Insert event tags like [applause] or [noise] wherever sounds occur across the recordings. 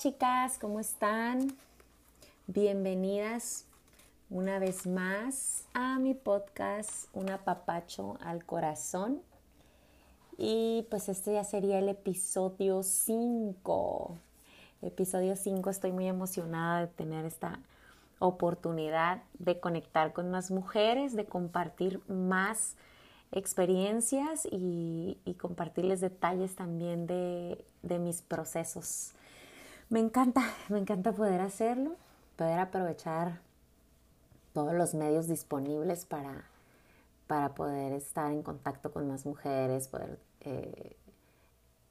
chicas, ¿cómo están? Bienvenidas una vez más a mi podcast Un apapacho al corazón. Y pues este ya sería el episodio 5. Episodio 5, estoy muy emocionada de tener esta oportunidad de conectar con más mujeres, de compartir más experiencias y, compartirles detalles también de, de mis procesos me encanta, me encanta poder hacerlo, poder aprovechar todos los medios disponibles para, para poder estar en contacto con más mujeres, poder eh,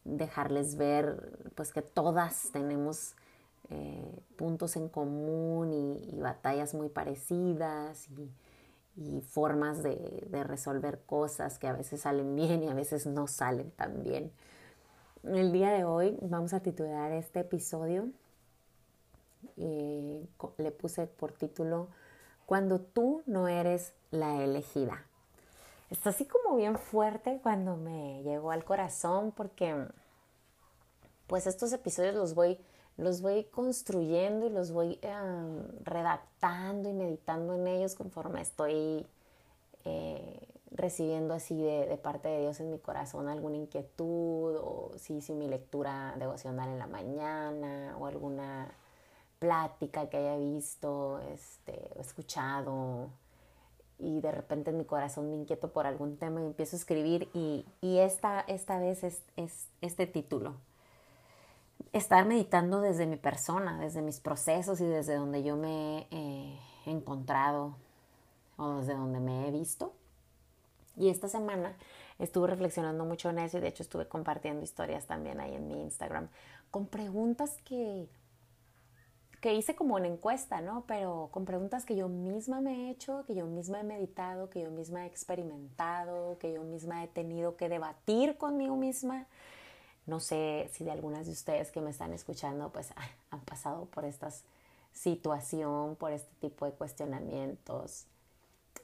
dejarles ver pues que todas tenemos eh, puntos en común y, batallas muy parecidas y, formas de, de, resolver cosas que a veces salen bien y a veces no salen tan bien. El día de hoy vamos a titular este episodio, eh, le puse por título, Cuando tú no eres la elegida. Está así como bien fuerte cuando me llegó al corazón porque pues estos episodios los voy, los voy construyendo y los voy redactando y meditando en ellos conforme estoy eh, recibiendo así de, parte de Dios en mi corazón alguna inquietud o si hice mi lectura devocional en la mañana o alguna plática que haya visto, este, escuchado y de repente en mi corazón me inquieto por algún tema y empiezo a escribir y, esta, esta vez es, este título. Estar meditando desde mi persona, desde mis procesos y desde donde yo me he encontrado o desde donde me he visto y esta semana estuve reflexionando mucho en eso y de hecho estuve compartiendo historias también ahí en mi Instagram con preguntas que, que hice como una encuesta, ¿no? Pero con preguntas que yo misma me he hecho, que yo misma he meditado, que yo misma he experimentado, que yo misma he tenido que debatir conmigo misma. No sé si de algunas de ustedes que me están escuchando pues han pasado por esta situación, por este tipo de cuestionamientos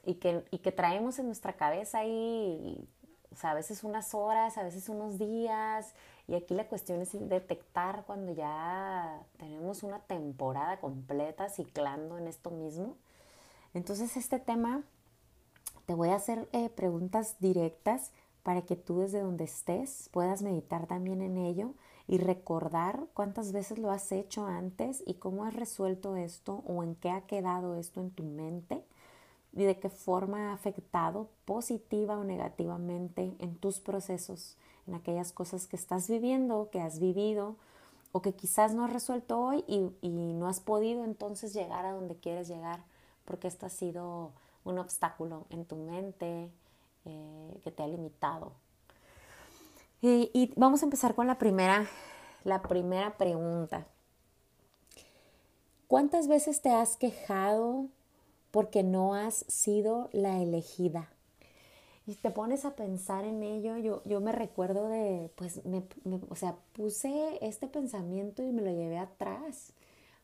y que, y que traemos en nuestra cabeza ahí, o sea, a veces unas horas, a veces unos días, y aquí la cuestión es detectar cuando ya tenemos una temporada completa ciclando en esto mismo. Entonces este tema, te voy a hacer eh, preguntas directas para que tú desde donde estés puedas meditar también en ello y recordar cuántas veces lo has hecho antes y cómo has resuelto esto o en qué ha quedado esto en tu mente y de qué forma ha afectado positiva o negativamente en tus procesos, en aquellas cosas que estás viviendo, que has vivido o que quizás no has resuelto hoy y, no has podido entonces llegar a donde quieres llegar porque esto ha sido un obstáculo en tu mente eh, que te ha limitado. Y, y, vamos a empezar con la primera, la primera pregunta. ¿Cuántas veces te has quejado porque no has sido la elegida. Y te pones a pensar en ello, yo, yo me recuerdo de, pues, me, o sea, puse este pensamiento y me lo llevé atrás,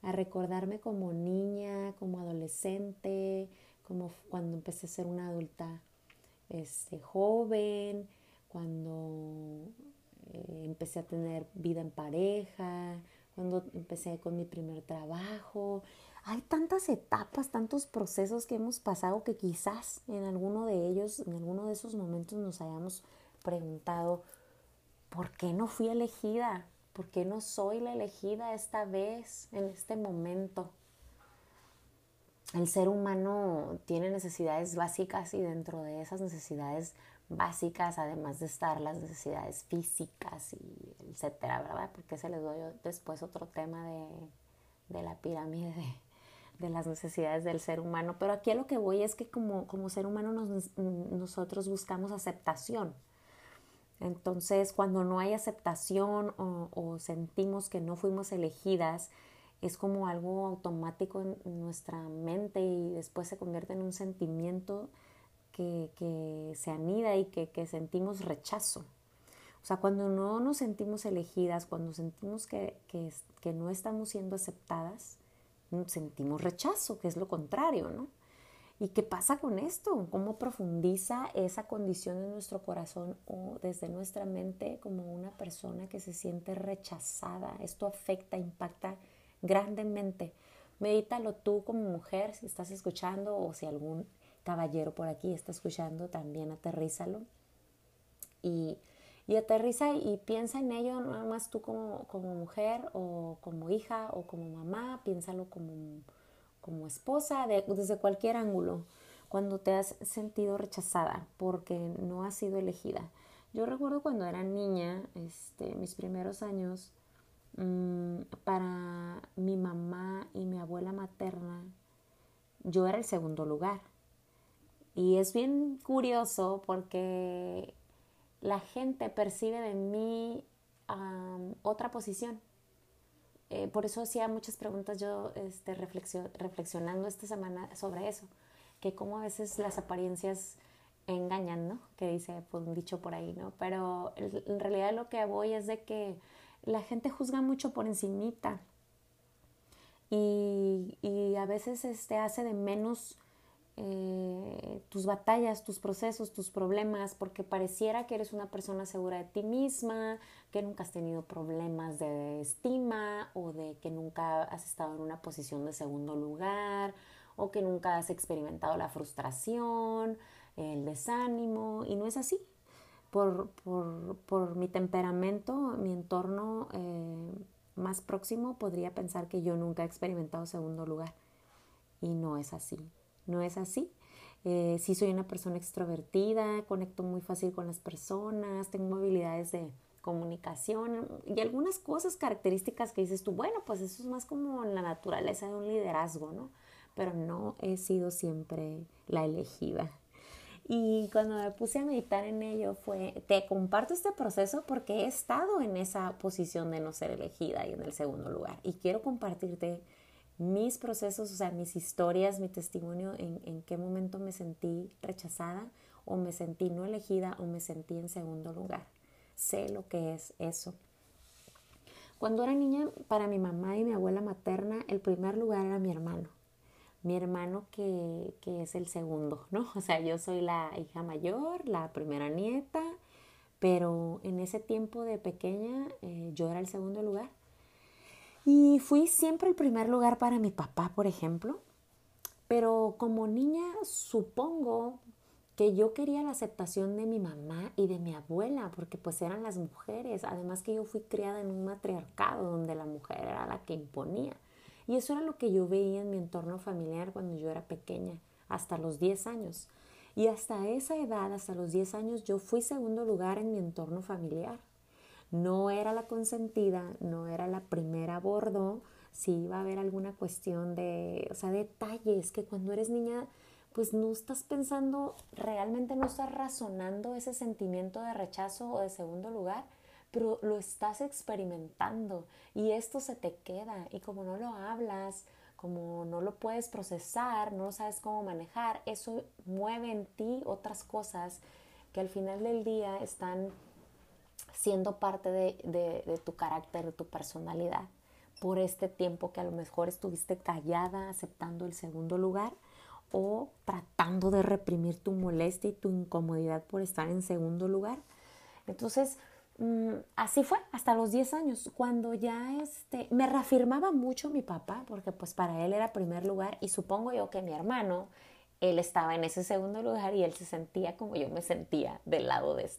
a recordarme como niña, como adolescente, como cuando empecé a ser una adulta este, joven, cuando eh, empecé a tener vida en pareja, cuando empecé con mi primer trabajo hay tantas etapas, tantos procesos que hemos pasado que quizás en alguno de ellos, en alguno de esos momentos nos hayamos preguntado, ¿por qué no fui elegida? ¿Por qué no soy la elegida esta vez, en este momento? El ser humano tiene necesidades básicas y dentro de esas necesidades básicas, además de estar las necesidades físicas y etcétera, ¿verdad? Porque se les doy después otro tema de, de la pirámide de, de las necesidades del ser humano. Pero aquí a lo que voy es que como, como ser humano nosotros buscamos aceptación. Entonces, cuando no hay aceptación o, sentimos que no fuimos elegidas, es como algo automático en nuestra mente y después se convierte en un sentimiento que, que se anida y que, que, sentimos rechazo. O sea, cuando no nos sentimos elegidas, cuando sentimos que, que no estamos siendo aceptadas, sentimos rechazo, que es lo contrario, ¿no? ¿Y qué pasa con esto? ¿Cómo profundiza esa condición en nuestro corazón o desde nuestra mente como una persona que se siente rechazada? Esto afecta, impacta grandemente. Medítalo tú como mujer, si estás escuchando o si algún caballero por aquí está escuchando, también aterrízalo. Y, y aterriza y piensa en ello, nada más tú como, como mujer o como hija o como mamá, piénsalo como como esposa, desde cualquier ángulo, cuando te has sentido rechazada porque no has sido elegida. Yo recuerdo cuando era niña, este, mis primeros años, mm, para mi mamá y mi abuela materna, yo era el segundo lugar. Y es bien curioso porque la gente percibe de mí otra posición. Eh, por eso hacía muchas preguntas yo este, reflexionando esta semana sobre eso, que como a veces las apariencias engañan, ¿no? Que dice pues, un dicho por ahí, ¿no? Pero en realidad lo que voy es de que la gente juzga mucho por encimita y, y a veces este, hace de menos eh, tus batallas, tus procesos, tus problemas, porque pareciera que eres una persona segura de ti misma, que nunca has tenido problemas de estima o de que nunca has estado en una posición de segundo lugar o que nunca has experimentado la frustración, el desánimo, y no es así. Por, por, por mi temperamento, mi entorno eh, más próximo podría pensar que yo nunca he experimentado segundo lugar y no es así no es así. Eh, sí soy una persona extrovertida, conecto muy fácil con las personas, tengo habilidades de comunicación y algunas cosas características que dices tú, bueno, pues eso es más como la naturaleza de un liderazgo, ¿no? Pero no he sido siempre la elegida. Y cuando me puse a meditar en ello fue, te comparto este proceso porque he estado en esa posición de no ser elegida y en el segundo lugar. Y quiero compartirte mis procesos, o sea, mis historias, mi testimonio, en, en qué momento me sentí rechazada o me sentí no elegida o me sentí en segundo lugar. Sé lo que es eso. Cuando era niña, para mi mamá y mi abuela materna, el primer lugar era mi hermano. Mi hermano que, que es el segundo, ¿no? [laughs] O sea, yo soy la hija mayor, la primera nieta, pero en ese tiempo de pequeña eh, yo era el segundo lugar. Y fui siempre el primer lugar para mi papá, por ejemplo. Pero como niña supongo que yo quería la aceptación de mi mamá y de mi abuela, porque pues eran las mujeres. Además que yo fui criada en un matriarcado donde la mujer era la que imponía. Y eso era lo que yo veía en mi entorno familiar cuando yo era pequeña, hasta los 10 años. Y hasta esa edad, hasta los 10 años, yo fui segundo lugar en mi entorno familiar. No era la consentida, no era la primera a bordo, si iba a haber alguna cuestión de, o sea, detalles que cuando eres niña, pues no estás pensando, realmente no estás razonando ese sentimiento de rechazo o de segundo lugar, pero lo estás experimentando y esto se te queda. Y como no lo hablas, como no lo puedes procesar, no sabes cómo manejar, eso mueve en ti otras cosas que al final del día están siendo parte de, tu carácter, de tu personalidad, por este tiempo que a lo mejor estuviste callada, aceptando el segundo lugar o tratando de reprimir tu molestia y tu incomodidad por estar en segundo lugar. Entonces, mm, así fue hasta los 10 años, cuando ya este, me reafirmaba mucho mi papá, porque pues para él era primer lugar y supongo yo que mi hermano él estaba en ese segundo lugar y él se sentía como yo me sentía del lado de,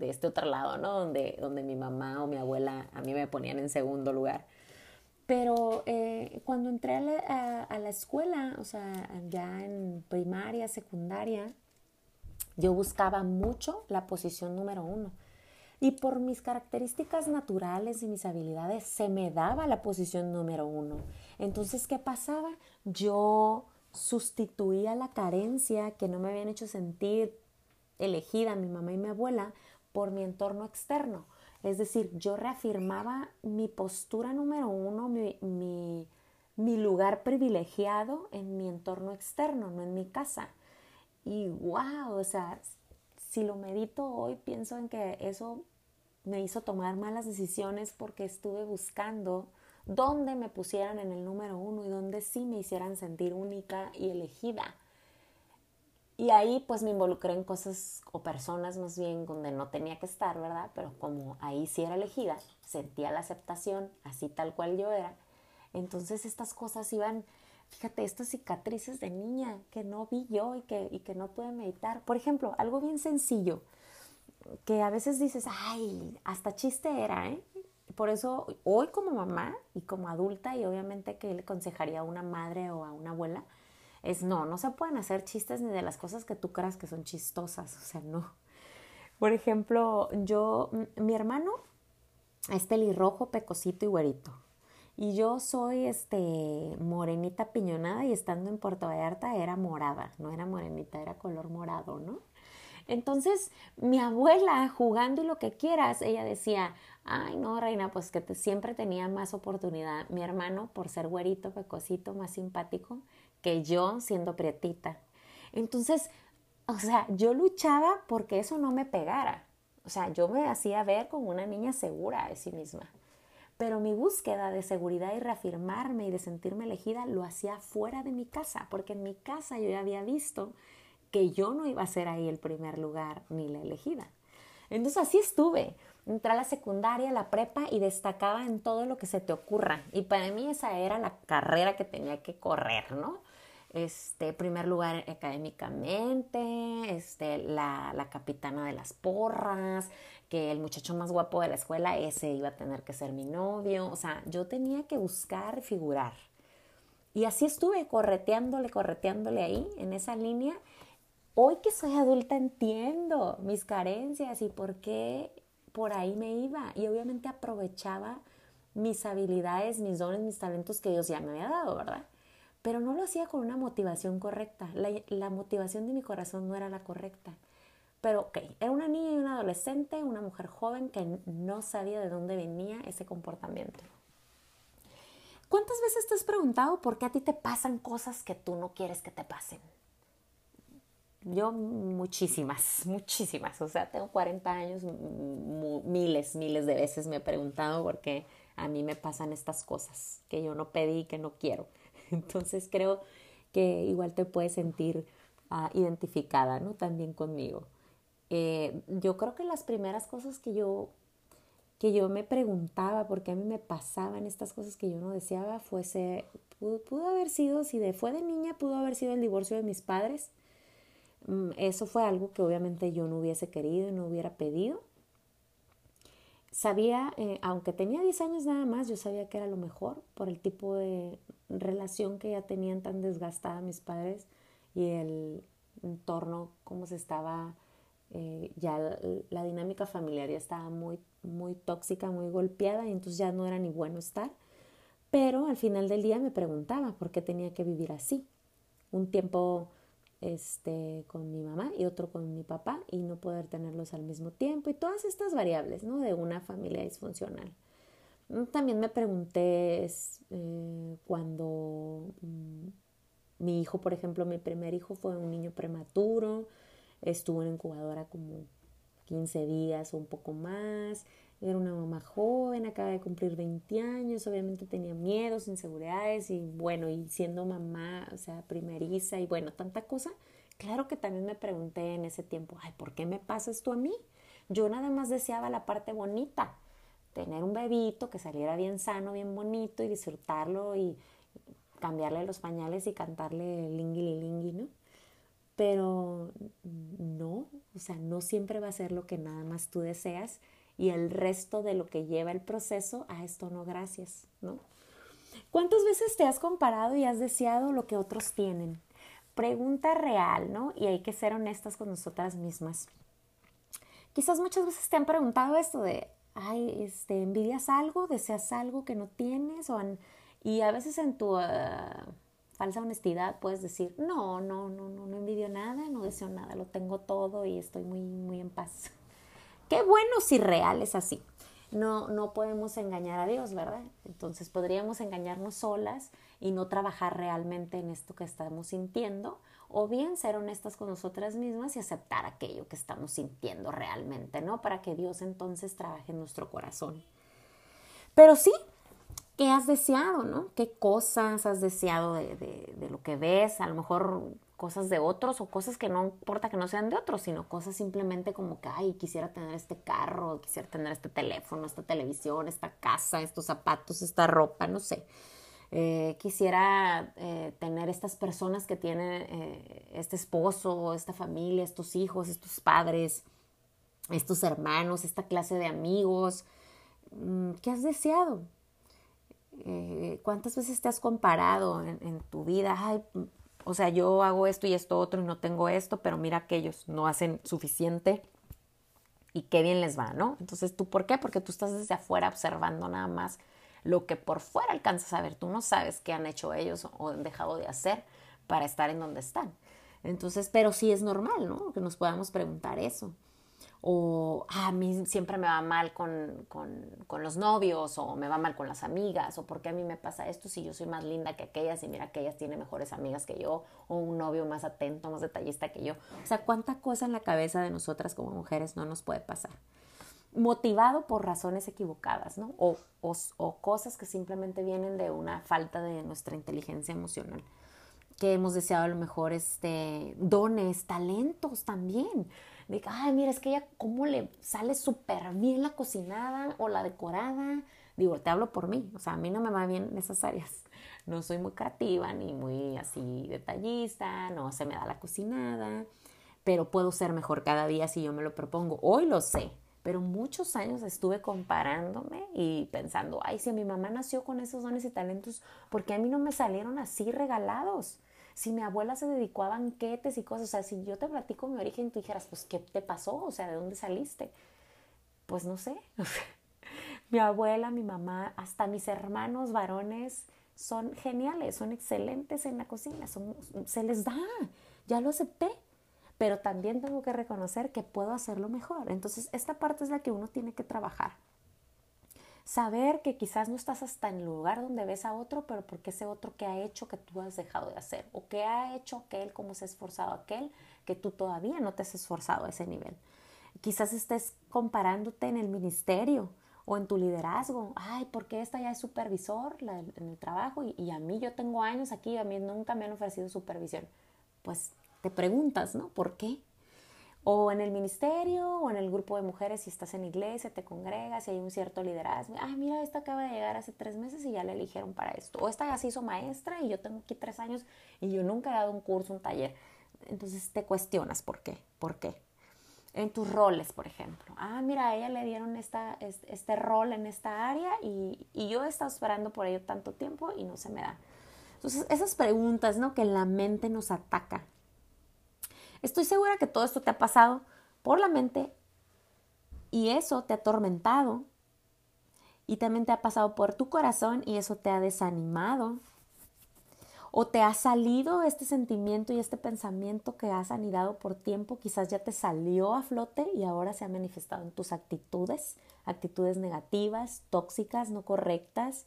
este otro lado, ¿no? Donde, donde mi mamá o mi abuela a mí me ponían en segundo lugar. Pero eh, cuando entré a la, escuela, o sea, ya en primaria, secundaria, yo buscaba mucho la posición número uno. Y por mis características naturales y mis habilidades, se me daba la posición número uno. Entonces, ¿qué pasaba? Yo sustituía la carencia que no me habían hecho sentir elegida mi mamá y mi abuela por mi entorno externo. Es decir, yo reafirmaba mi postura número uno, mi, mi, lugar privilegiado en mi entorno externo, no en mi casa. Y wow, o sea, si lo medito hoy, pienso en que eso me hizo tomar malas decisiones porque estuve buscando donde me pusieran en el número uno y donde sí me hicieran sentir única y elegida. Y ahí pues me involucré en cosas o personas más bien donde no tenía que estar, ¿verdad? Pero como ahí sí era elegida, sentía la aceptación, así tal cual yo era. Entonces estas cosas iban, fíjate, estas cicatrices de niña que no vi yo y que, y que no pude meditar. Por ejemplo, algo bien sencillo, que a veces dices, ay, hasta chiste era, ¿eh? Por eso hoy como mamá y como adulta, y obviamente que le aconsejaría a una madre o a una abuela, es no, no se pueden hacer chistes ni de las cosas que tú creas que son chistosas, o sea, no. Por ejemplo, yo, mi hermano es pelirrojo, pecosito y güerito. Y yo soy este morenita piñonada y estando en Puerto Vallarta era morada, no era morenita, era color morado, ¿no? Entonces, mi abuela jugando y lo que quieras, ella decía, ay no, reina, pues que siempre tenía más oportunidad. Mi hermano, por ser güerito, pecosito, más simpático, que yo siendo prietita. Entonces, o sea, yo luchaba porque eso no me pegara. O sea, yo me hacía ver como una niña segura de sí misma. Pero mi búsqueda de seguridad y reafirmarme y de sentirme elegida lo hacía fuera de mi casa, porque en mi casa yo ya había visto que yo no iba a ser ahí el primer lugar ni la elegida. Entonces así estuve. Entré a la secundaria, la prepa y destacaba en todo lo que se te ocurra. Y para mí esa era la carrera que tenía que correr, ¿no? este, primer lugar académicamente, este, la, la, capitana de las porras, que el muchacho más guapo de la escuela, ese iba a tener que ser mi novio, o sea, yo tenía que buscar figurar. Y así estuve correteándole, correteándole ahí, en esa línea. Hoy que soy adulta entiendo mis carencias y por qué por ahí me iba. Y obviamente aprovechaba mis habilidades, mis dones, mis talentos que Dios ya me había dado, ¿verdad? pero no lo hacía con una motivación correcta. La, motivación de mi corazón no era la correcta. Pero ok, era una niña y una adolescente, una mujer joven que no sabía de dónde venía ese comportamiento. ¿Cuántas veces te has preguntado por qué a ti te pasan cosas que tú no quieres que te pasen? Yo muchísimas, muchísimas. O sea, tengo 40 años, miles, miles de veces me he preguntado por qué a mí me pasan estas cosas que yo no pedí y que no quiero. [laughs] Entonces creo que igual te puedes sentir ah, identificada, ¿no? También conmigo. Eh, yo creo que las primeras cosas que yo, que yo me preguntaba por qué a mí me pasaban estas cosas que yo no deseaba, fuese, pudo, haber sido, si de, fue de niña, pudo haber sido el divorcio de mis padres. Mm, eso fue algo que obviamente yo no hubiese querido y no hubiera pedido sabía, eh, aunque tenía 10 años nada más, yo sabía que era lo mejor por el tipo de relación que ya tenían tan desgastada mis padres y el entorno, cómo se estaba, eh, ya la, dinámica familiar ya estaba muy, muy tóxica, muy golpeada y entonces ya no era ni bueno estar. Pero al final del día me preguntaba por qué tenía que vivir así. Un tiempo este, con mi mamá y otro con mi papá y no poder tenerlos al mismo tiempo y todas estas variables ¿no? de una familia disfuncional. Mm, también me pregunté eh, cuando mm, mi hijo, por ejemplo, mi primer hijo fue un niño prematuro, estuvo en incubadora como 15 días o un poco más, era una mamá joven, acaba de cumplir 20 años, obviamente tenía miedos, inseguridades y bueno, y siendo mamá, o sea, primeriza y bueno, tanta cosa. Claro que también me pregunté en ese tiempo, ay, ¿por qué me pasa esto a mí? Yo nada más deseaba la parte bonita, tener un bebito que saliera bien sano, bien bonito y disfrutarlo y cambiarle los pañales y cantarle lingui lingui, ¿no? Pero no, o sea, no siempre va a ser lo que nada más tú deseas y el resto de lo que lleva el proceso, a esto no gracias, ¿no? ¿Cuántas veces te has comparado y has deseado lo que otros tienen? Pregunta real, ¿no? Y hay que ser honestas con nosotras mismas. Quizás muchas veces te han preguntado esto de, ay, este, envidias algo, deseas algo que no tienes, o y a veces en tu ah, falsa honestidad puedes decir, no, no, no, no, no envidio nada, no deseo nada, lo tengo todo y estoy muy, muy en paz. Qué bueno si real es así. No, no podemos engañar a Dios, ¿verdad? Entonces podríamos engañarnos solas y no trabajar realmente en esto que estamos sintiendo, o bien ser honestas con nosotras mismas y aceptar aquello que estamos sintiendo realmente, ¿no? Para que Dios entonces trabaje en nuestro corazón. Pero sí, ¿qué has deseado, no? ¿Qué cosas has deseado de, de lo que ves? A lo mejor cosas de otros o cosas que no importa que no sean de otros, sino cosas simplemente como que, ay, quisiera tener este carro, quisiera tener este teléfono, esta televisión, esta casa, estos zapatos, esta ropa, no sé. Eh, quisiera eh, tener estas personas que tienen eh, este esposo, esta familia, estos hijos, estos padres, estos hermanos, esta clase de amigos. Mm, ¿Qué has deseado? ¿Cuántas veces te has comparado en, en tu vida? Ay, o sea, yo hago esto y esto otro y no tengo esto, pero mira que ellos no hacen suficiente y qué bien les va, ¿no? Entonces, ¿tú por qué? Porque tú estás desde afuera observando nada más lo que por fuera alcanzas a ver. Tú no sabes qué han hecho ellos o han dejado de hacer para estar en donde están. Entonces, pero sí es normal, ¿no? Que nos podamos preguntar eso o ah, a mí siempre me va mal con, los novios o me va mal con las amigas o porque a mí me pasa esto si yo soy más linda que aquellas y mira que ellas tienen mejores amigas que yo o un novio más atento, más detallista que yo. O sea, cuánta cosa en la cabeza de nosotras como mujeres no nos puede pasar. Motivado por razones equivocadas, ¿no? O, o cosas que simplemente vienen de una falta de nuestra inteligencia emocional que hemos deseado a lo mejor este, dones, talentos también de ay, mira, es que ella cómo le sale súper bien la cocinada o la decorada. Digo, te hablo por mí, o sea, a mí no me va bien en esas áreas. No soy muy creativa ni muy así detallista, no se me da la cocinada, pero puedo ser mejor cada día si yo me lo propongo. Hoy lo sé, pero muchos años estuve comparándome y pensando, ay, si mi mamá nació con esos dones y talentos, ¿por qué a mí no me salieron así regalados? Si mi abuela se dedicó a banquetes y cosas, o sea, si yo te platico mi origen, tú dijeras, pues, ¿qué te pasó? O sea, ¿de dónde saliste? Pues no sé. [laughs] mi abuela, mi mamá, hasta mis hermanos varones son geniales, son excelentes en la cocina, son, se les da, ya lo acepté, pero también tengo que reconocer que puedo hacerlo mejor. Entonces, esta parte es la que uno tiene que trabajar. Saber que quizás no estás hasta en el lugar donde ves a otro, pero porque ese otro que ha hecho que tú has dejado de hacer, o que ha hecho aquel, como se ha esforzado aquel, que tú todavía no te has esforzado a ese nivel. Quizás estés comparándote en el ministerio o en tu liderazgo. Ay, porque esta ya es supervisor en el trabajo y, y a mí yo tengo años aquí a mí nunca me han ofrecido supervisión. Pues te preguntas, ¿no? ¿Por qué? O en el ministerio o en el grupo de mujeres si estás en iglesia, te congregas y hay un cierto liderazgo. Ah, mira, esta acaba de llegar hace tres meses y ya la eligieron para esto. O esta ya se hizo maestra y yo tengo aquí tres años y yo nunca he dado un curso, un taller. Entonces te cuestionas por qué, por qué. En tus roles, por ejemplo. Ah, mira, a ella le dieron esta, este, rol en esta área y, y yo he estado esperando por ello tanto tiempo y no se me da. Entonces, esas preguntas, ¿no? Que la mente nos ataca Estoy segura que todo esto te ha pasado por la mente y eso te ha atormentado y también te ha pasado por tu corazón y eso te ha desanimado. O te ha salido este sentimiento y este pensamiento que has anidado por tiempo, quizás ya te salió a flote y ahora se ha manifestado en tus actitudes, actitudes negativas, tóxicas, no correctas,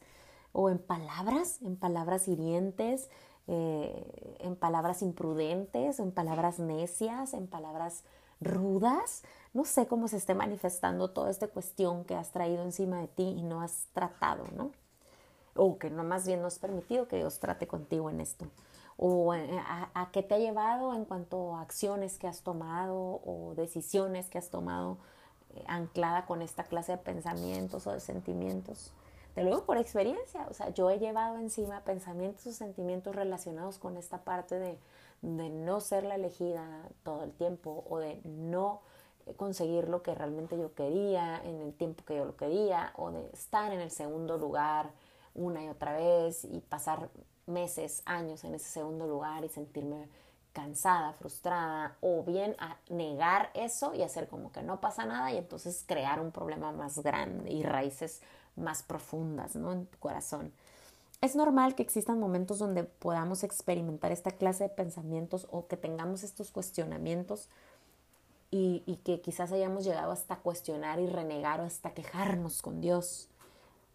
o en palabras, en palabras hirientes, eh, en palabras imprudentes, en palabras necias, en palabras rudas. No sé cómo se esté manifestando toda esta cuestión que has traído encima de ti y no has tratado, ¿no? O que no más bien no has permitido que Dios trate contigo en esto. O eh, a, qué te ha llevado en cuanto a acciones que has tomado o decisiones que has tomado eh, anclada con esta clase de pensamientos o de sentimientos. Te lo por experiencia, o sea, yo he llevado encima pensamientos o sentimientos relacionados con esta parte de, de no ser la elegida todo el tiempo o de no conseguir lo que realmente yo quería en el tiempo que yo lo quería o de estar en el segundo lugar una y otra vez y pasar meses, años en ese segundo lugar y sentirme cansada, frustrada o bien a negar eso y hacer como que no pasa nada y entonces crear un problema más grande y raíces más profundas, ¿no? En tu corazón. Es normal que existan momentos donde podamos experimentar esta clase de pensamientos o que tengamos estos cuestionamientos y, que quizás hayamos llegado hasta cuestionar y renegar o hasta quejarnos con Dios.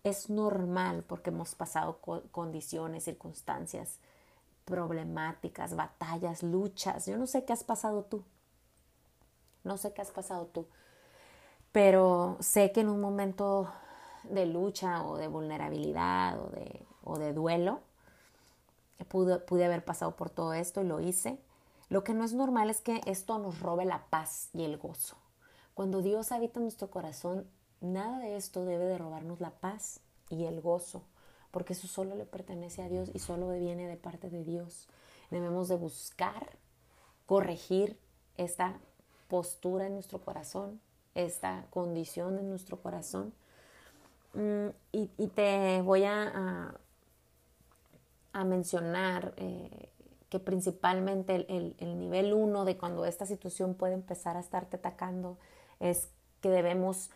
Es normal porque hemos pasado condiciones, circunstancias problemáticas, batallas, luchas. Yo no sé qué has pasado tú. No sé qué has pasado tú. Pero sé que en un momento de lucha o de vulnerabilidad o de, o de duelo. Pude, pude haber pasado por todo esto y lo hice. Lo que no es normal es que esto nos robe la paz y el gozo. Cuando Dios habita nuestro corazón, nada de esto debe de robarnos la paz y el gozo, porque eso solo le pertenece a Dios y solo viene de parte de Dios. Debemos de buscar corregir esta postura en nuestro corazón, esta condición en nuestro corazón. Mm, y, te voy a, a, mencionar eh, que principalmente el, nivel uno de cuando esta situación puede empezar a estarte atacando es que debemos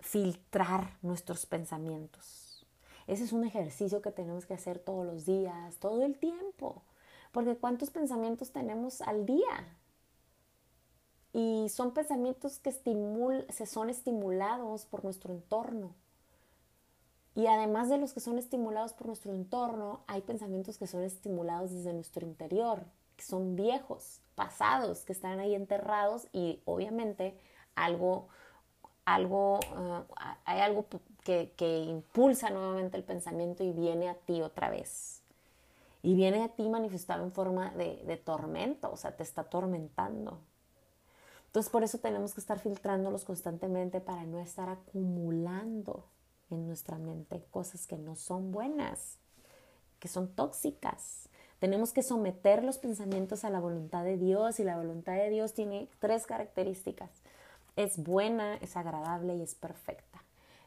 filtrar nuestros pensamientos. Ese es un ejercicio que tenemos que hacer todos los días, todo el tiempo, porque ¿cuántos pensamientos tenemos al día? Y son pensamientos que se son estimulados por nuestro entorno. Y además de los que son estimulados por nuestro entorno, hay pensamientos que son estimulados desde nuestro interior, que son viejos, pasados, que están ahí enterrados y obviamente algo, algo, ah, hay algo que, impulsa nuevamente el pensamiento y viene a ti otra vez. Y viene a ti manifestado en forma de, de tormento, o sea, te está atormentando. Entonces por eso tenemos que estar filtrándolos constantemente para no estar acumulando en nuestra mente cosas que no son buenas, que son tóxicas. Tenemos que someter los pensamientos a la voluntad de Dios y la voluntad de Dios tiene tres características. Es buena, es agradable y es perfecta.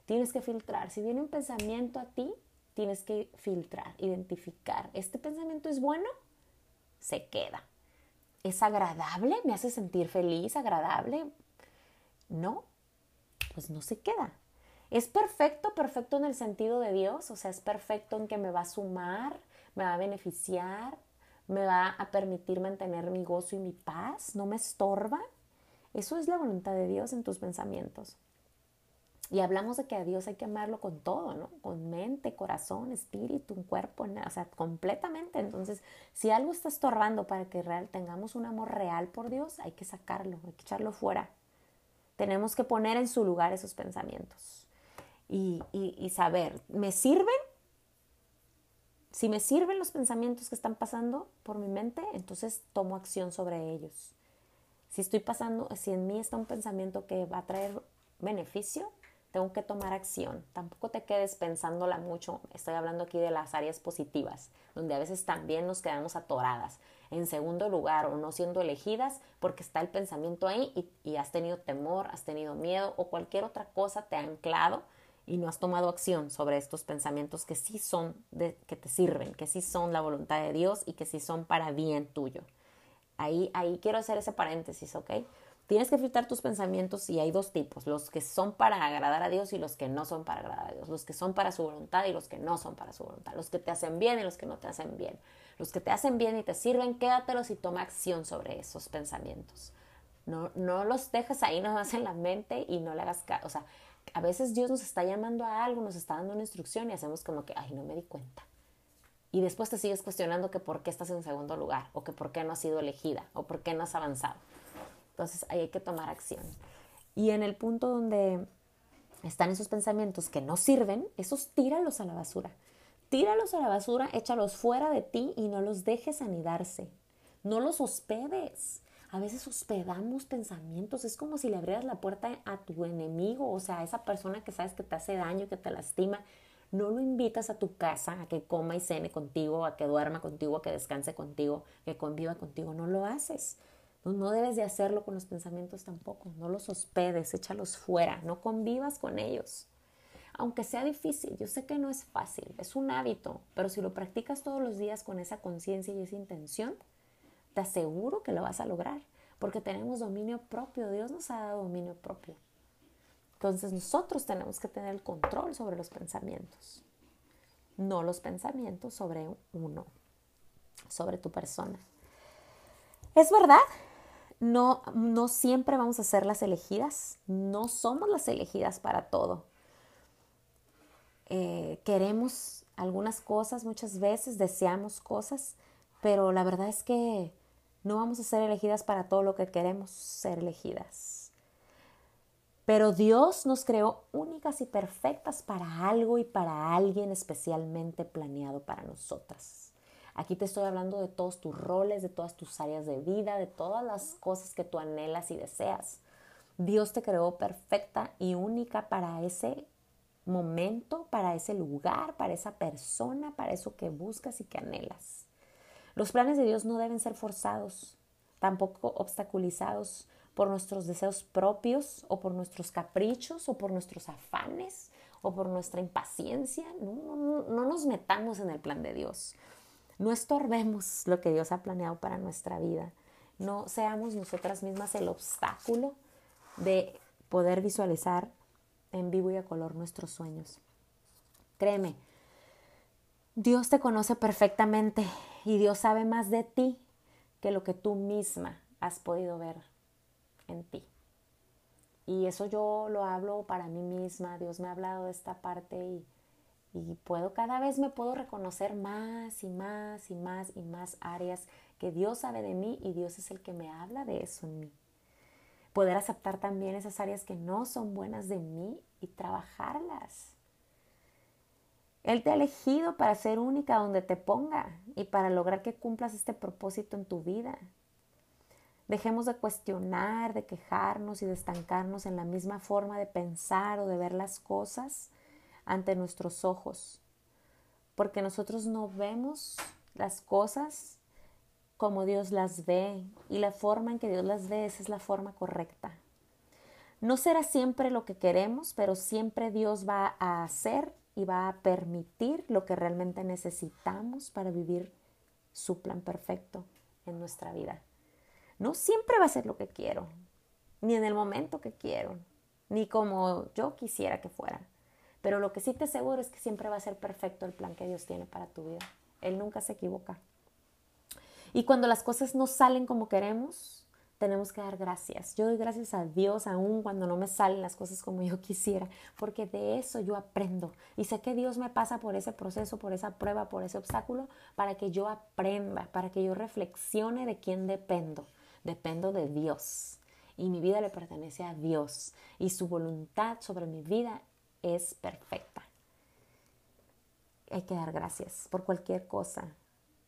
Tienes que filtrar. Si viene un pensamiento a ti, tienes que filtrar, identificar. ¿Este pensamiento es bueno? Se queda. ¿Es agradable? ¿Me hace sentir feliz? ¿Agradable? No, pues no se queda. ¿Es perfecto? Perfecto en el sentido de Dios, o sea, es perfecto en que me va a sumar, me va a beneficiar, me va a permitir mantener mi gozo y mi paz, no me estorba. Eso es la voluntad de Dios en tus pensamientos. Y hablamos de que a Dios hay que amarlo con todo, ¿no? Con mente, corazón, espíritu, un cuerpo, o sea, completamente. Entonces, si algo está estorbando para que real, tengamos un amor real por Dios, hay que sacarlo, hay que echarlo fuera. Tenemos que poner en su lugar esos pensamientos y, saber, ¿me sirven? Si me sirven los pensamientos que están pasando por mi mente, entonces tomo acción sobre ellos. Si estoy pasando, si en mí está un pensamiento que va a traer beneficio, tengo que tomar acción. Tampoco te quedes pensándola mucho. Estoy hablando aquí de las áreas positivas, donde a veces también nos quedamos atoradas en segundo lugar o no siendo elegidas porque está el pensamiento ahí y, y has tenido temor, has tenido miedo o cualquier otra cosa te ha anclado y no has tomado acción sobre estos pensamientos que sí son, de, que te sirven, que sí son la voluntad de Dios y que sí son para bien tuyo. Ahí, ahí quiero hacer ese paréntesis, ¿ok? Tienes que filtrar tus pensamientos y hay dos tipos, los que son para agradar a Dios y los que no son para agradar a Dios, los que son para su voluntad y los que no son para su voluntad, los que te hacen bien y los que no te hacen bien. Los que te hacen bien y te sirven, quédatelos y toma acción sobre esos pensamientos. No, no los dejes ahí nada más en la mente y no le hagas caso. O sea, a veces Dios nos está llamando a algo, nos está dando una instrucción y hacemos como que, ay, no me di cuenta. Y después te sigues cuestionando que por qué estás en segundo lugar, o que por qué no has sido elegida, o por qué no has avanzado. Entonces ahí hay que tomar acción. Y en el punto donde están esos pensamientos que no sirven, esos tíralos a la basura. Tíralos a la basura, échalos fuera de ti y no los dejes anidarse. No los hospedes a veces hospedamos pensamientos, es como si le abrieras la puerta a tu enemigo, o sea, a esa persona que sabes que te hace daño, que te lastima, no lo invitas a tu casa a que coma y cene contigo, a que duerma contigo, a que descanse contigo, que conviva contigo, no lo haces. No, no debes de hacerlo con los pensamientos tampoco, no los hospedes, échalos fuera, no convivas con ellos. Aunque sea difícil, yo sé que no es fácil, es un hábito, pero si lo practicas todos los días con esa conciencia y esa intención, te aseguro que lo vas a lograr, porque tenemos dominio propio, Dios nos ha dado dominio propio. Entonces nosotros tenemos que tener el control sobre los pensamientos, no los pensamientos sobre uno, sobre tu persona. Es verdad, no, no siempre vamos a ser las elegidas, no somos las elegidas para todo. Eh, queremos algunas cosas muchas veces, deseamos cosas, pero la verdad es que no vamos a ser elegidas para todo lo que queremos ser elegidas. Pero Dios nos creó únicas y perfectas para algo y para alguien especialmente planeado para nosotras. Aquí te estoy hablando de todos tus roles, de todas tus áreas de vida, de todas las cosas que tú anhelas y deseas. Dios te creó perfecta y única para ese momento, para ese lugar, para esa persona, para eso que buscas y que anhelas. Los planes de Dios no deben ser forzados, tampoco obstaculizados por nuestros deseos propios o por nuestros caprichos o por nuestros afanes o por nuestra impaciencia. No, no, nos metamos en el plan de Dios. No estorbemos lo que Dios ha planeado para nuestra vida. No seamos nosotras mismas el obstáculo de poder visualizar en vivo y a color nuestros sueños. Créeme, Dios te conoce perfectamente y Dios sabe más de ti que lo que tú misma has podido ver en ti. Y eso yo lo hablo para mí misma, Dios me ha hablado de esta parte y, y puedo cada vez me puedo reconocer más y más y más y más áreas que Dios sabe de mí y Dios es el que me habla de eso en mí. Poder aceptar también esas áreas que no son buenas de mí y trabajarlas. Él te ha elegido para ser única donde te ponga y para lograr que cumplas este propósito en tu vida. Dejemos de cuestionar, de quejarnos y de estancarnos en la misma forma de pensar o de ver las cosas ante nuestros ojos, porque nosotros no vemos las cosas como Dios las ve y la forma en que Dios las ve esa es la forma correcta. No será siempre lo que queremos, pero siempre Dios va a hacer y va a permitir lo que realmente necesitamos para vivir su plan perfecto en nuestra vida. No siempre va a ser lo que quiero, ni en el momento que quiero, ni como yo quisiera que fuera. Pero lo que sí te aseguro es que siempre va a ser perfecto el plan que Dios tiene para tu vida. Él nunca se equivoca. Y cuando las cosas no salen como queremos, tenemos que dar gracias. Yo doy gracias a Dios aún cuando no me salen las cosas como yo quisiera, porque de eso yo aprendo. Y sé que Dios me pasa por ese proceso, por esa prueba, por ese obstáculo, para que yo aprenda, para que yo reflexione de quién dependo dependo de Dios y mi vida le pertenece a Dios y su voluntad sobre mi vida es perfecta. Hay que dar gracias por cualquier cosa.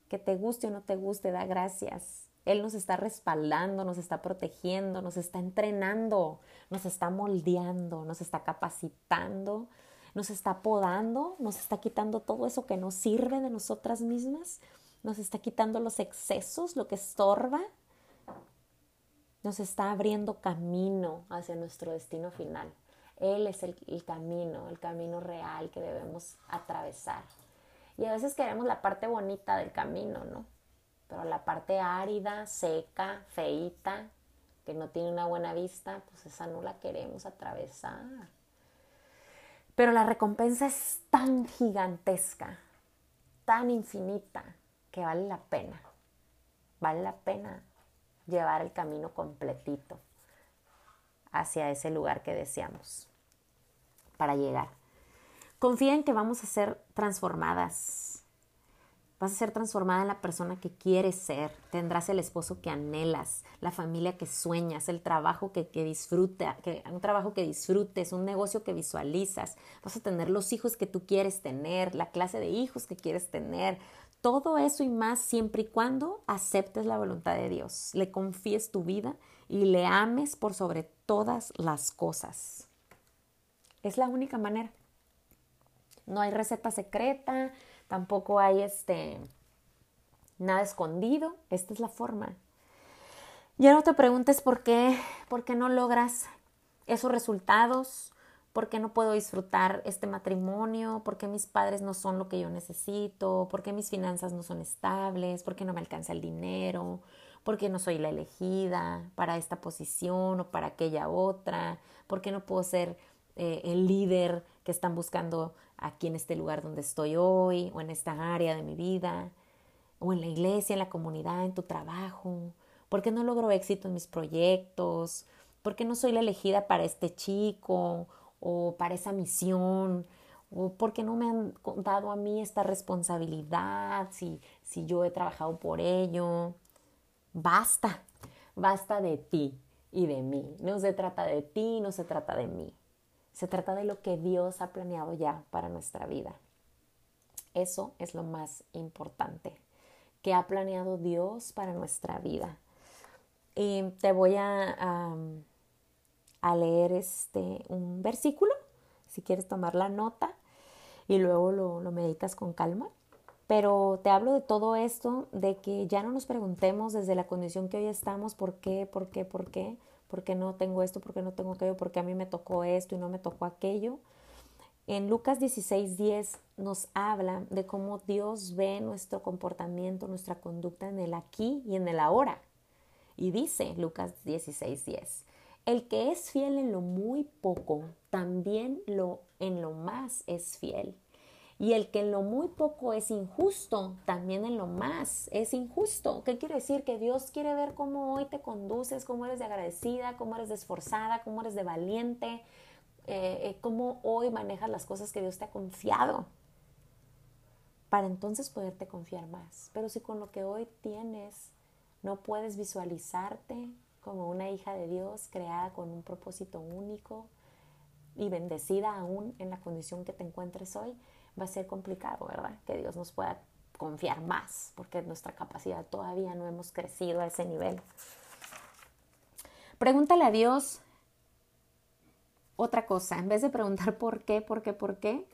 Que te guste o no te guste, da gracias. Él nos está respaldando, nos está protegiendo, nos está entrenando, nos está moldeando, nos está capacitando, nos está podando, nos está quitando todo eso que no sirve de nosotras mismas, nos está quitando los excesos, lo que estorba nos está abriendo camino hacia nuestro destino final. Él es el, camino, el camino real que debemos atravesar. Y a veces queremos la parte bonita del camino, ¿no? Pero la parte árida, seca, feita, que no tiene una buena vista, pues esa no la queremos atravesar. Pero la recompensa es tan gigantesca, tan infinita, que vale la pena. Vale la pena llevar el camino completito hacia ese lugar que deseamos para llegar. Confía en que vamos a ser transformadas. Vas a ser transformada en la persona que quieres ser. Tendrás el esposo que anhelas, la familia que sueñas, el trabajo que, que disfruta, que, un trabajo que disfrutes, un negocio que visualizas. Vas a tener los hijos que tú quieres tener, la clase de hijos que quieres tener, todo eso y más siempre y cuando aceptes la voluntad de Dios, le confíes tu vida y le ames por sobre todas las cosas. Es la única manera. No hay receta secreta, tampoco hay este nada escondido, esta es la forma. Ya no te preguntes por qué, por qué no logras esos resultados, ¿Por qué no puedo disfrutar este matrimonio? ¿Por qué mis padres no son lo que yo necesito? ¿Por qué mis finanzas no son estables? ¿Por qué no me alcanza el dinero? ¿Por qué no soy la elegida para esta posición o para aquella otra? ¿Por qué no puedo ser eh, el líder que están buscando aquí en este lugar donde estoy hoy o en esta área de mi vida? ¿O en la iglesia, en la comunidad, en tu trabajo? ¿Por qué no logro éxito en mis proyectos? ¿Por qué no soy la elegida para este chico o para esa misión, o porque no me han dado a mí esta responsabilidad, si, si yo he trabajado por ello. Basta, basta de ti y de mí. No se trata de ti, no se trata de mí. Se trata de lo que Dios ha planeado ya para nuestra vida. Eso es lo más importante. que ha planeado Dios para nuestra vida. Y te voy a, a, leer este, un versículo, si quieres tomar la nota, y luego lo, lo meditas con calma. Pero te hablo de todo esto, de que ya no nos preguntemos desde la condición que hoy estamos, ¿por qué, por qué, por qué? ¿Por qué no tengo esto? ¿Por qué no tengo aquello? ¿Por qué a mí me tocó esto y no me tocó aquello? En Lucas 16, 10 nos habla de cómo Dios ve nuestro comportamiento, nuestra conducta en el aquí y en el ahora. Y dice Lucas 16, 10, el que es fiel en lo muy poco, también lo, en lo más es fiel. Y el que en lo muy poco es injusto, también en lo más es injusto. ¿Qué quiere decir? Que Dios quiere ver cómo hoy te conduces, cómo eres de agradecida, cómo eres de esforzada, cómo eres de valiente, eh, eh, cómo hoy manejas las cosas que Dios te ha confiado, para entonces poderte confiar más. Pero si con lo que hoy tienes no puedes visualizarte como una hija de Dios creada con un propósito único y bendecida aún en la condición que te encuentres hoy, va a ser complicado, ¿verdad? Que Dios nos pueda confiar más, porque nuestra capacidad todavía no hemos crecido a ese nivel. Pregúntale a Dios otra cosa, en vez de preguntar [laughs] por qué, por qué, por qué,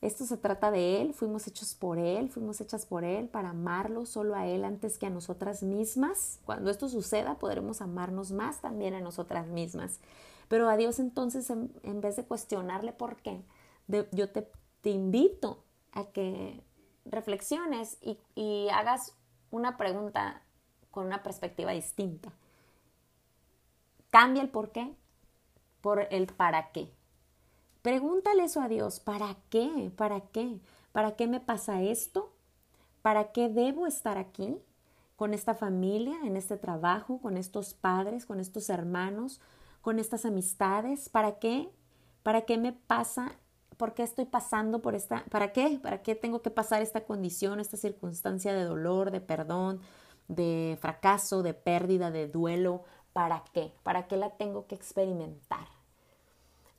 esto se trata de Él, fuimos hechos por Él, fuimos hechas por Él para amarlo solo a Él antes que a nosotras mismas. Cuando esto suceda, podremos amarnos más también a nosotras mismas. Pero a Dios entonces, en, vez de cuestionarle por qué, yo te, te, invito a que reflexiones y, hagas una pregunta con una perspectiva distinta. Cambia el por qué por el para qué. Pregúntale eso a Dios, ¿para qué? ¿Para qué? ¿Para qué me pasa esto? ¿Para qué debo estar aquí? Con esta familia, en este trabajo, con estos padres, con estos hermanos, con estas amistades. ¿Para qué? ¿Para qué me pasa? ¿Por qué estoy pasando por esta? ¿Para qué? ¿Para qué tengo que pasar esta condición, esta circunstancia de dolor, de perdón, de fracaso, de pérdida, de duelo? ¿Para qué? ¿Para qué la tengo que experimentar?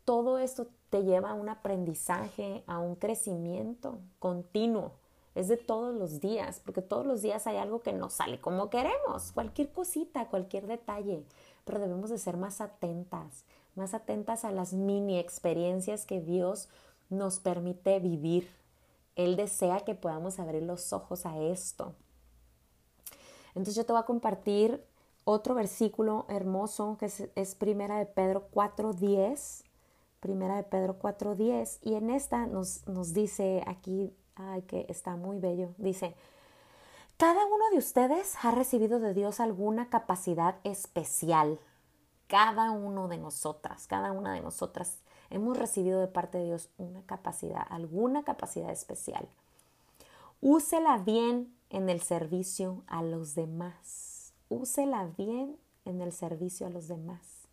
Todo esto te lleva a un aprendizaje, a un crecimiento continuo. Es de todos los días, porque todos los días hay algo que no sale como queremos, cualquier cosita, cualquier detalle, pero debemos de ser más atentas, más atentas a las mini experiencias que Dios nos permite vivir. Él desea que podamos abrir los ojos a esto. Entonces yo te voy a compartir otro versículo hermoso que es, Primera de Pedro 4.10. Primera de Pedro 4.10. Y en esta nos, nos dice aquí, ay, que está muy bello, dice, cada uno de ustedes ha recibido de Dios alguna capacidad especial. Cada uno de nosotras, cada una de nosotras hemos recibido de parte de Dios una capacidad, alguna capacidad especial. Úsela bien en el servicio a los demás úsela bien en el servicio a los demás.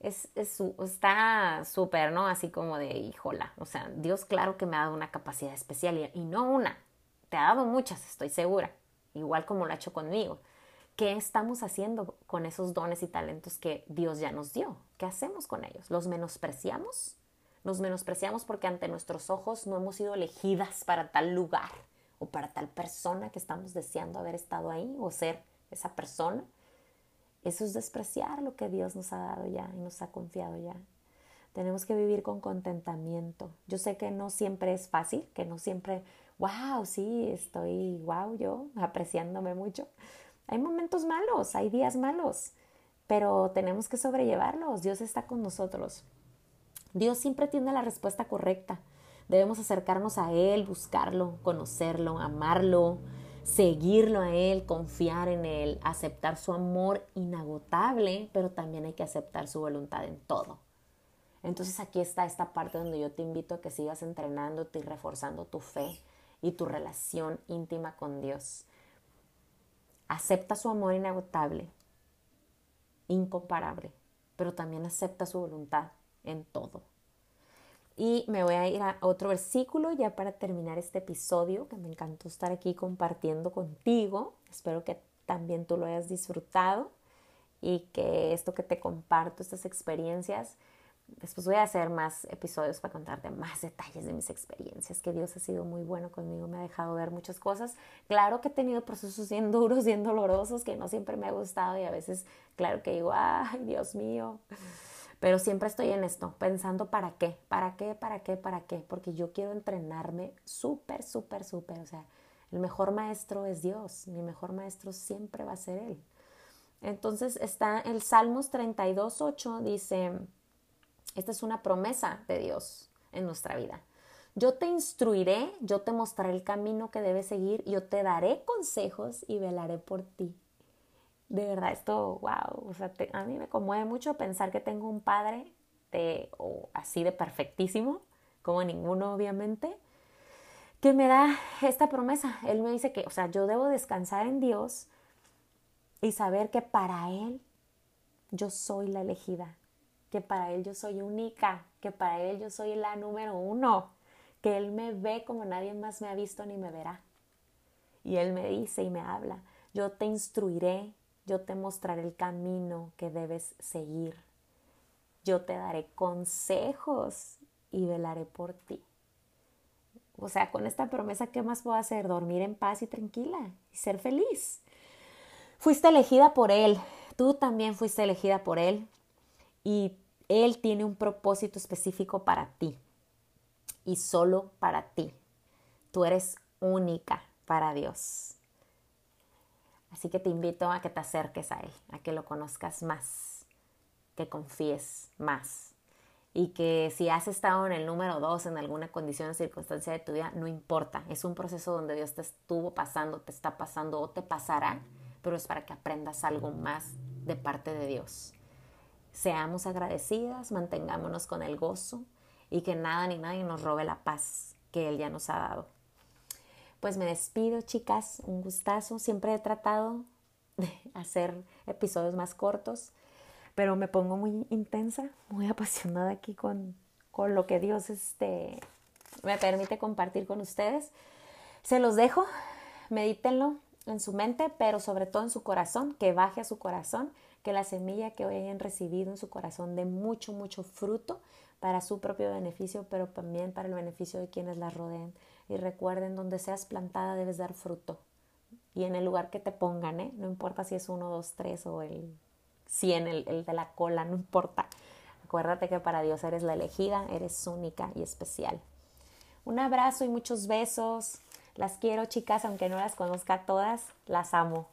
Es, está súper, ¿no? Así como de, híjola, o sea, Dios claro que me ha dado una capacidad especial y, y no una, te ha dado muchas, estoy segura, igual como lo ha hecho conmigo. ¿Qué estamos haciendo con esos dones y talentos que Dios ya nos dio? ¿Qué hacemos con ellos? ¿Los menospreciamos? Nos menospreciamos porque ante nuestros ojos no hemos sido elegidas para tal lugar o para tal persona que estamos deseando haber estado ahí o ser esa persona, eso es despreciar lo que Dios nos ha dado ya y nos ha confiado ya. Tenemos que vivir con contentamiento. Yo sé que no siempre es fácil, que no siempre, wow, sí, estoy, wow, yo apreciándome mucho. Hay momentos malos, hay días malos, pero tenemos que sobrellevarlos. Dios está con nosotros. Dios siempre tiene la respuesta correcta. Debemos acercarnos a Él, buscarlo, conocerlo, amarlo, seguirlo a Él, confiar en Él, aceptar su amor inagotable, pero también hay que aceptar su voluntad en todo. Entonces aquí está esta parte donde yo te invito a que sigas entrenándote y reforzando tu fe y tu relación íntima con Dios. Acepta su amor inagotable, incomparable, pero también acepta su voluntad en todo. Y me voy a ir a otro versículo ya para terminar este episodio, que me encantó estar aquí compartiendo contigo. Espero que también tú lo hayas disfrutado y que esto que te comparto, estas experiencias, después voy a hacer más episodios para contarte más detalles de mis experiencias, que Dios ha sido muy bueno conmigo, me ha dejado ver muchas cosas. Claro que he tenido procesos bien duros, bien dolorosos, que no siempre me ha gustado y a veces, claro que digo, ay, Dios mío. Pero siempre estoy en esto, pensando para qué, para qué, para qué, para qué, porque yo quiero entrenarme súper, súper, súper. O sea, el mejor maestro es Dios, mi mejor maestro siempre va a ser Él. Entonces está el Salmos 32, 8, dice, esta es una promesa de Dios en nuestra vida. Yo te instruiré, yo te mostraré el camino que debes seguir, yo te daré consejos y velaré por ti. De verdad, esto, wow, o sea, a mí me conmueve mucho pensar que tengo un padre de, así de perfectísimo, como ninguno obviamente, que me da esta promesa. Él me dice que, o sea, yo debo descansar en Dios y saber que para Él yo soy la elegida, que para Él yo soy única, que para Él yo soy la número uno, que Él me ve como nadie más me ha visto ni me verá. Y Él me dice y me habla, yo te instruiré, yo te mostraré el camino que debes seguir, yo te daré consejos y velaré por ti. O sea, con esta promesa, ¿qué más puedo hacer? Dormir en paz y tranquila y ser feliz. Fuiste elegida por Él, tú también fuiste elegida por Él y Él tiene un propósito específico para ti y solo para ti. Tú eres única para Dios. Así que te invito a que te acerques a Él, a que lo conozcas más, que confíes más y que si has estado en el número dos en alguna condición o circunstancia de tu vida, no importa. Es un proceso donde Dios te estuvo pasando, te está pasando o te pasará, pero es para que aprendas algo más de parte de Dios. Seamos agradecidas, mantengámonos con el gozo y que nada ni nadie nos robe la paz que Él ya nos ha dado. Pues me despido, chicas, un gustazo. Siempre he tratado de [laughs] hacer episodios más cortos, pero me pongo muy intensa, muy apasionada aquí con, con lo que Dios este, me permite compartir con ustedes. Se los dejo, medítenlo en su mente, pero sobre todo en su corazón, que baje a su corazón que la semilla que hoy hayan recibido en su corazón dé mucho, mucho fruto para su propio beneficio, pero también para el beneficio de quienes la rodeen. Y recuerden, donde seas plantada debes dar fruto. Y en el lugar que te pongan, ¿eh? no importa si es uno, dos, tres o el 100, el, el de la cola, no importa. Acuérdate que para Dios eres la elegida, eres única y especial. Un abrazo y muchos besos. Las quiero, chicas, aunque no las conozca todas, las amo.